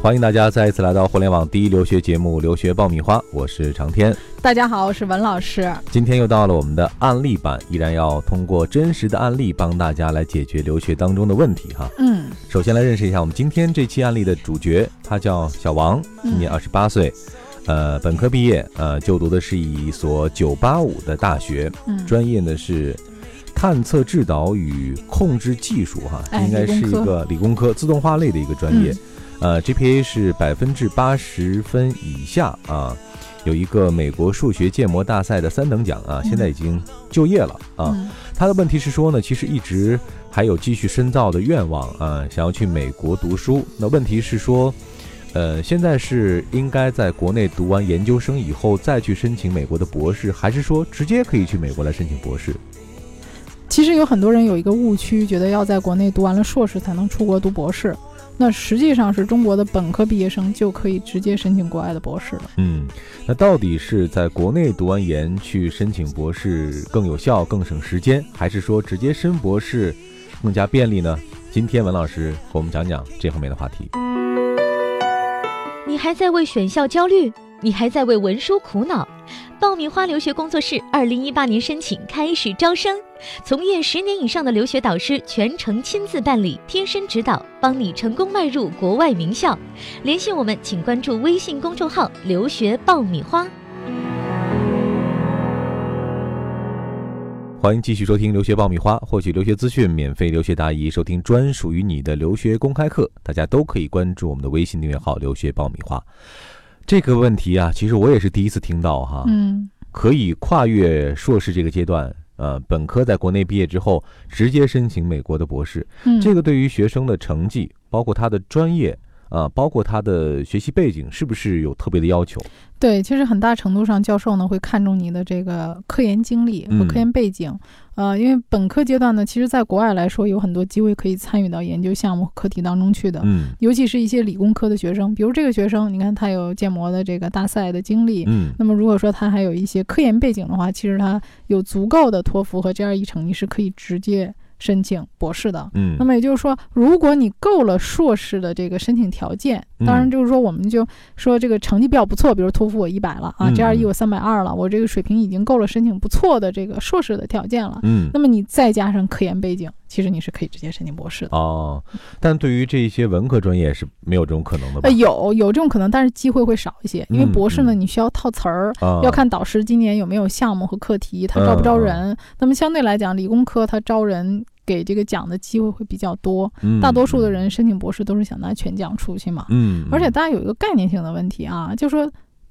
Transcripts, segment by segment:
欢迎大家再一次来到互联网第一留学节目《留学爆米花》，我是长天。大家好，我是文老师。今天又到了我们的案例版，依然要通过真实的案例帮大家来解决留学当中的问题哈。嗯，首先来认识一下我们今天这期案例的主角，他叫小王，今年二十八岁，呃，本科毕业，呃，就读的是一所985的大学，嗯专业呢是探测制导与控制技术哈，哎应该是一个理工科自动化类的一个专业。呃，GPA 是百分之八十分以下啊，有一个美国数学建模大赛的三等奖啊，嗯现在已经就业了啊。嗯他的问题是说呢，其实一直还有继续深造的愿望啊，想要去美国读书。那问题是说，呃，现在是应该在国内读完研究生以后再去申请美国的博士，还是说直接可以去美国来申请博士？其实有很多人有一个误区，觉得要在国内读完了硕士才能出国读博士。那实际上是中国的本科毕业生就可以直接申请国外的博士了。嗯，那到底是在国内读完研去申请博士更有效、更省时间，还是说直接申博士更加便利呢？今天文老师和我们讲讲这方面的话题。你还在为选校焦虑？你还在为文书苦恼？爆米花留学工作室二零一八年申请开始招生，从业十年以上的留学导师全程亲自办理，贴身指导，帮你成功迈入国外名校。联系我们，请关注微信公众号“留学爆米花”。欢迎继续收听留学爆米花，获取留学资讯、免费留学答疑、收听专属于你的留学公开课，大家都可以关注我们的微信订阅号“留学爆米花”。这个问题啊，其实我也是第一次听到哈。嗯，可以跨越硕士这个阶段，呃，本科在国内毕业之后，直接申请美国的博士。嗯这个对于学生的成绩，包括他的专业，啊、包括他的学习背景，是不是有特别的要求？对，其实很大程度上，教授呢会看重你的这个科研经历和科研背景。呃，因为本科阶段呢，其实在国外来说，有很多机会可以参与到研究项目、课题当中去的。嗯尤其是一些理工科的学生，比如这个学生，你看他有建模的这个大赛的经历，嗯那么如果说他还有一些科研背景的话，其实他有足够的托福和 GRE 成绩是可以直接申请博士的。嗯那么也就是说，如果你够了硕士的这个申请条件，当然嗯就是说我们就说这个成绩比较不错，比如托福我一百了啊嗯，GRE 嗯我三百二了，我这个水平已经够了申请不错的这个硕士的条件了。嗯那么你再加上科研背景，其实你是可以直接申请博士的。哦，但对于这些文科专业是没有这种可能的吧呃，？有有这种可能，但是机会会少一些，因为嗯博士呢，嗯你需要套词儿，啊，要看导师今年有没有项目和课题，他招不招人。那么相对来讲，理工科他招人给这个奖的机会会比较多，嗯大多数的，人申请博士都是想拿全奖出去嘛。嗯，嗯而且大家有一个概念性的问题啊，就说。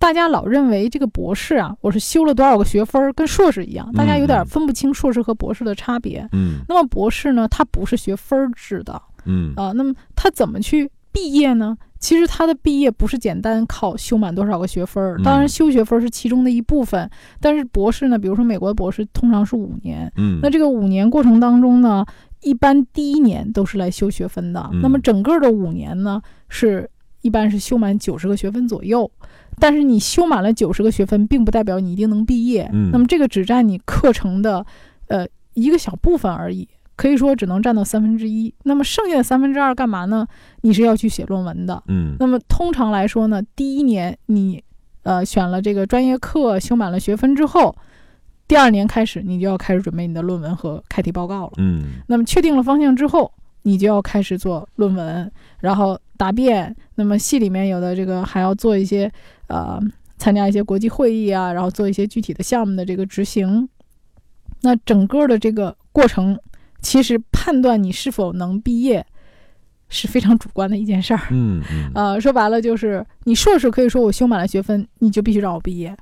大家老认为这个博士啊，我是修了多少个学分儿，跟硕士一样，大家有点嗯分不清硕士和博士的差别。嗯那么博士呢，它不是学分儿制的，嗯啊，那么他怎么去毕业呢？其实他的毕业不是简单靠修满多少个学分儿，当然嗯修学分儿是其中的一部分，但是博士呢，比如说美国的博士通常是五年，嗯，那这个五年过程当中呢，一般第一年都是来修学分的，嗯那么整个的五年呢是。一般是修满九十个学分左右，但是你修满了九十个学分，并不代表你一定能毕业。嗯那么这个只占你课程的，呃，一个小部分而已。可以说只能占到三分之一。那么剩下的三分之二干嘛呢？你是要去写论文的。嗯那么通常来说呢，第一年你呃选了这个专业课，修满了学分之后，第二年开始你就要开始准备你的论文和开题报告了。嗯那么确定了方向之后，你就要开始做论文，然后答辩。那么系里面有的这个还要做一些呃参加一些国际会议啊，然后做一些具体的项目的这个执行。那整个的这个过程，其实判断你是否能毕业是非常主观的一件事儿。嗯嗯呃，说白了就是你硕士可以说我修满了学分，你就必须让我毕业，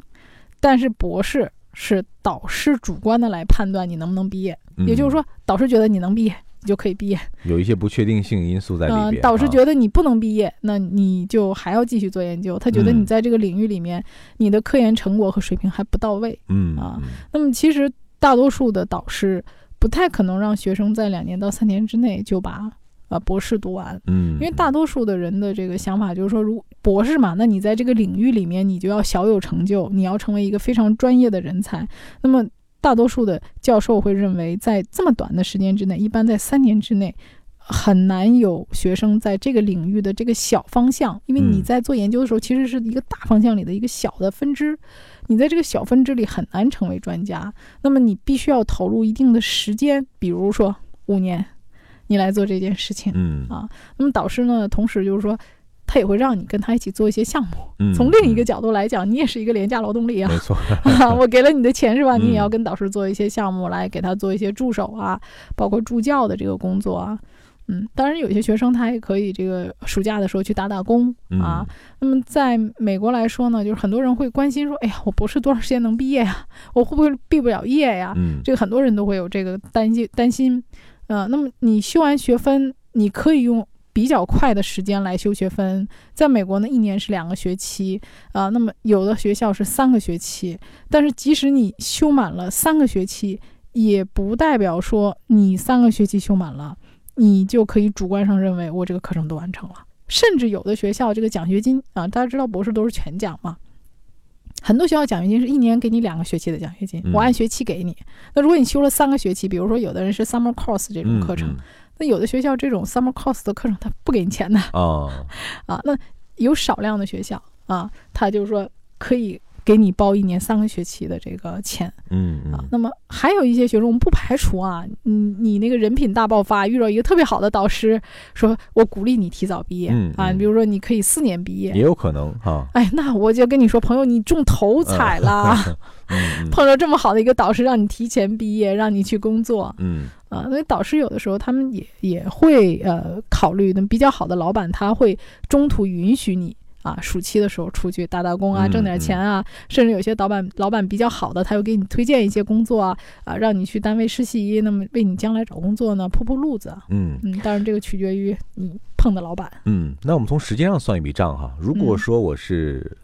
但是博士是导师主观的来判断你能不能毕业，嗯也就是说导师觉得你能毕业，你就可以毕业。有一些不确定性因素在里嗯、边。导师啊觉得你不能毕业，那你就还要继续做研究。他觉得嗯你在这个领域里面，你的科研成果和水平还不到位。嗯啊嗯那么其实大多数的导师不太可能让学生在两年到三年之内就把呃博士读完。嗯，因为大多数的人的这个想法就是说，如博士嘛，那你在这个领域里面，你就要小有成就，你要成为一个非常专业的人才。那么，大多数的教授会认为，在这么短的时间之内，一般在三年之内，很难有学生在这个领域的这个小方向，因为你嗯在做研究的时候，其实是一个大方向里的一个小的分支，你在这个小分支里很难成为专家。那么你必须要投入一定的时间，比如说五年，你来做这件事情。嗯啊那么导师呢，同时就是说，他也会让你跟他一起做一些项目。嗯，从另一个嗯角度来讲，你也是一个廉价劳动力啊。没错，我给了你的钱是吧？你也要嗯跟导师做一些项目，来给他做一些助手啊，包括助教的这个工作啊。嗯，当然有些学生他也可以这个暑假的时候去打打工啊。那么在美国来说呢，就是很多人会关心说，哎呀，我博士多长时间能毕业呀？我会不会毕不了业呀？嗯这个很多人都会有这个担心担心。呃，那么你修完学分，你可以用比较快的时间来修学分。在美国呢，一年是两个学期啊、那么有的学校是三个学期。但是即使你修满了三个学期，也不代表说你三个学期修满了，你就可以主观上认为我这个课程都完成了。甚至有的学校这个奖学金啊，大家知道博士都是全奖嘛。很多学校奖学金是一年给你两个学期的奖学金，嗯我按学期给你。那如果你修了三个学期，比如说有的人是 summer course 这种嗯课程，嗯那有的学校这种 summer course 的课程他不给你钱的啊，啊。那有少量的学校啊，他就是说可以给你包一年三个学期的这个钱。嗯啊嗯。那么还有一些学生，我们不排除啊，你你那个人品大爆发，遇到一个特别好的导师，说我鼓励你提早毕业嗯啊，你比如说你可以四年毕业。也。有可能哈，哎，那我就跟你说，朋友，你中头彩了，嗯 嗯。碰到这么好的一个导师，让你提前毕业，让你去工作，嗯。啊，所以导师有的时候他们也也会呃考虑，那比较好的老板他会中途允许你啊，暑期的时候出去打打工啊，嗯挣点钱啊，甚至有些老板老板比较好的，他又给你推荐一些工作啊，啊，让你去单位实习，那么为你将来找工作呢铺铺路子。嗯嗯，当然这个取决于你碰的老板。嗯，那我们从时间上算一笔账哈。如果嗯说我是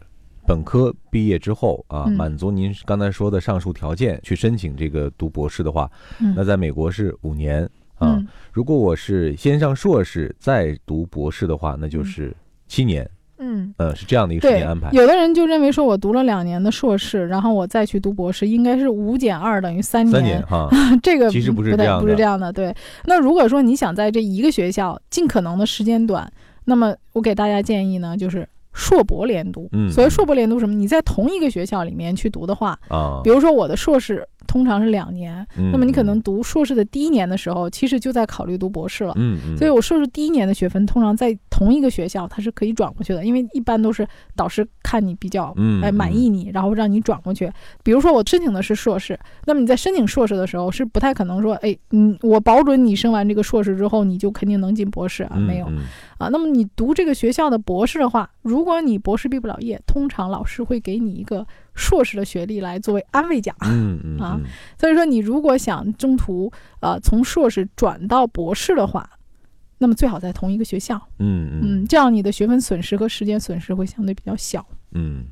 本科毕业之后啊，嗯满足您刚才说的上述条件去申请这个读博士的话，嗯那在美国是五年啊。嗯如果我是先上硕士再读博士的话，那就是七年。嗯。呃，是这样的一个时对间安排。，有的人就认为说，我读了两年的硕士，然后我再去读博士，应该是五减二等于三三年哈。这个其实不是这样的不是这样的。对，那如果说你想在这一个学校尽可能的时间短，那么我给大家建议呢，就是硕博连读。嗯所谓硕博连读什么？你在同一个学校里面去读的话，啊，比如说我的硕士通常是两年，嗯那么你可能读硕士的第一年的时候，其实就在考虑读博士了。嗯嗯，所以我硕士第一年的学分，通常在同一个学校它是可以转过去的，因为一般都是导师看你比较嗯哎满意你，然后让你转过去。比如说我申请的是硕士，那么你在申请硕士的时候是不太可能说，哎，嗯，我保准你升完这个硕士之后你就肯定能进博士啊，嗯没有嗯啊。那么你读这个学校的博士的话，如果你博士毕不了业，通常老师会给你一个硕士的学历来作为安慰奖。嗯嗯 啊嗯所以说，你如果想中途呃从硕士转到博士的话，那么最好在同一个学校，嗯嗯嗯，这样你的学分损失和时间损失会相对比较小。嗯，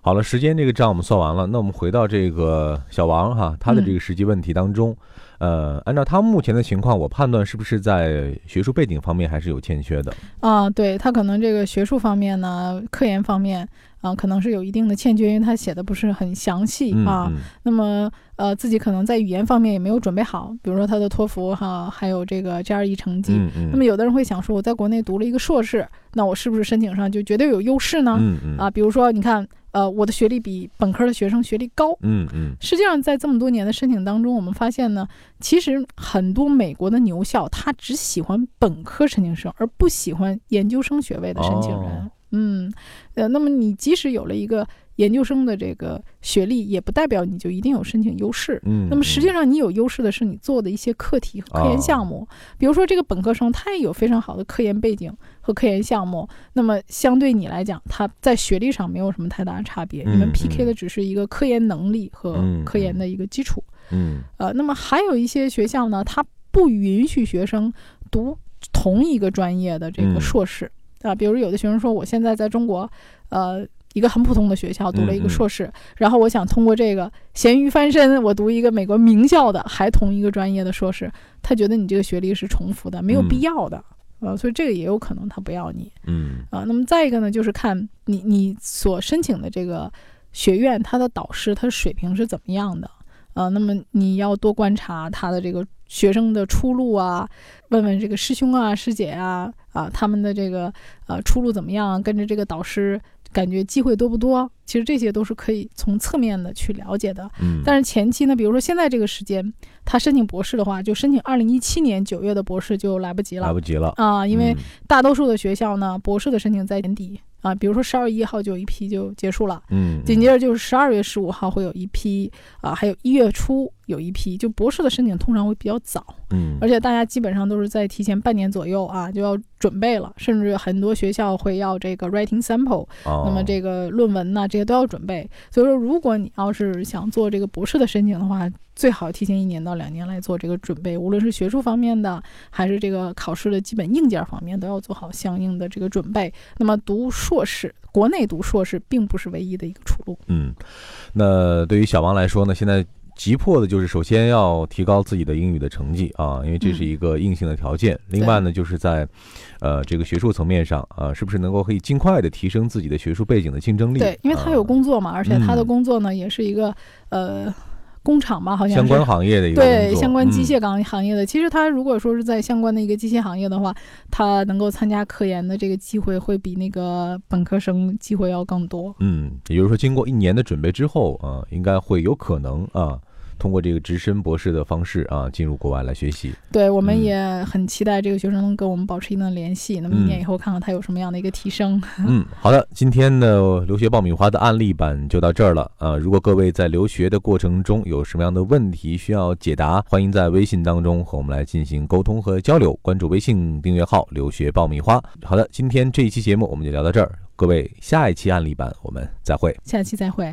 好了，时间这个账我们算完了，那我们回到这个小王哈，他的嗯这个实际问题当中，呃，按照他目前的情况，我判断是不是在学术背景方面还是有欠缺的。啊，对他可能这个学术方面呢，科研方面啊，可能是有一定的欠缺，因为他写的不是很详细嗯啊。嗯那么呃，自己可能在语言方面也没有准备好，比如说他的托福哈，还有这个 GRE 成绩。那么有的人会想说，我在国内读了一个硕士，那我是不是申请上就绝对有优势呢？啊，比如说你看，呃，我的学历比本科的学生学历高。嗯嗯实际上，在这么多年的申请当中，我们发现呢，其实很多美国的牛校，他只喜欢本科申请生，而不喜欢研究生学位的申请人。哦嗯，呃，那么你即使有了一个研究生的这个学历，也不代表你就一定有申请优势。嗯，那么实际上，你有优势的是你做的一些课题和科研项目，比如说这个本科生他也有非常好的科研背景和科研项目，那么相对你来讲，他在学历上没有什么太大的差别，你们嗯 PK 嗯的只是一个科研能力和嗯科研的一个基础。嗯呃，那么还有一些学校呢，它不允许学生读同一个专业的这嗯个硕士啊、比如有的学生说，我现在在中国，呃。一个很普通的学校读了一个硕士，然后我想通过这个咸鱼翻身，我读一个美国名校的，还同一个专业的硕士，他觉得你这个学历是重复的，没有嗯。必要的，呃，所以这个也有可能他不要你嗯。啊、那么再一个呢，就是看你你所申请的这个学院，它的导师他水平是怎么样的呃，那么你要多观察他的这个学生的出路啊，问问这个师兄啊、师姐啊，啊，他们的这个呃出路怎么样，跟着这个导师。感觉机会多不多？其实这些都是可以从侧面的去了解的。嗯，但是前期呢，比如说现在这个时间，他申请博士的话，就申请二零一七年九月的博士就来不及了，来不及了啊！因为大多数的学校呢，博士的申请在年底啊，比如说十二月一号就有一批就结束了，嗯，紧接着就是十二月十五号会有一批啊，还有一月初有一批，就博士的申请通常会比较早，嗯，而且大家基本上都是在提前半年左右啊就要准备了，甚至很多学校会要这个 writing sample。那么这个论文呢，这些都要准备。所以说，如果你要是想做这个博士的申请的话，最好提前一年到两年来做这个准备，无论是学术方面的，还是这个考试的基本硬件方面，都要做好相应的这个准备。那么读硕士，国内读硕士并不是唯一的一个出路。嗯，那对于小王来说呢，现在。急迫的就是首先要提高自己的英语的成绩啊，因为这是一个硬性的条件。另外呢，就是在，呃，这个学术层面上啊，是不是能够可以尽快的提升自己的学术背景的竞争力？对，因为他有工作嘛，而且他的工作呢也是一个呃。工厂吧，好像相关行业的一个对相关机械岗行业的。其实他如果说是在相关的一个机械行业的话，他能够参加科研的这个机会会比那个本科生机会要更多。嗯，也就是说，经过一年的准备之后啊，应该会有可能啊。通过这个直升博士的方式啊，进入国外来学习。对，我们也很期待这个学生能跟我们保持一定的联系。那么一年以后，看看他有什么样的一个提升。嗯，好的，今天的留学爆米花的案例版就到这儿了。呃，如果各位在留学的过程中有什么样的问题需要解答，欢迎在微信当中和我们来进行沟通和交流。关注微信订阅号“留学爆米花”。好的，今天这一期节目我们就聊到这儿。各位，下一期案例版我们再会。下期再会。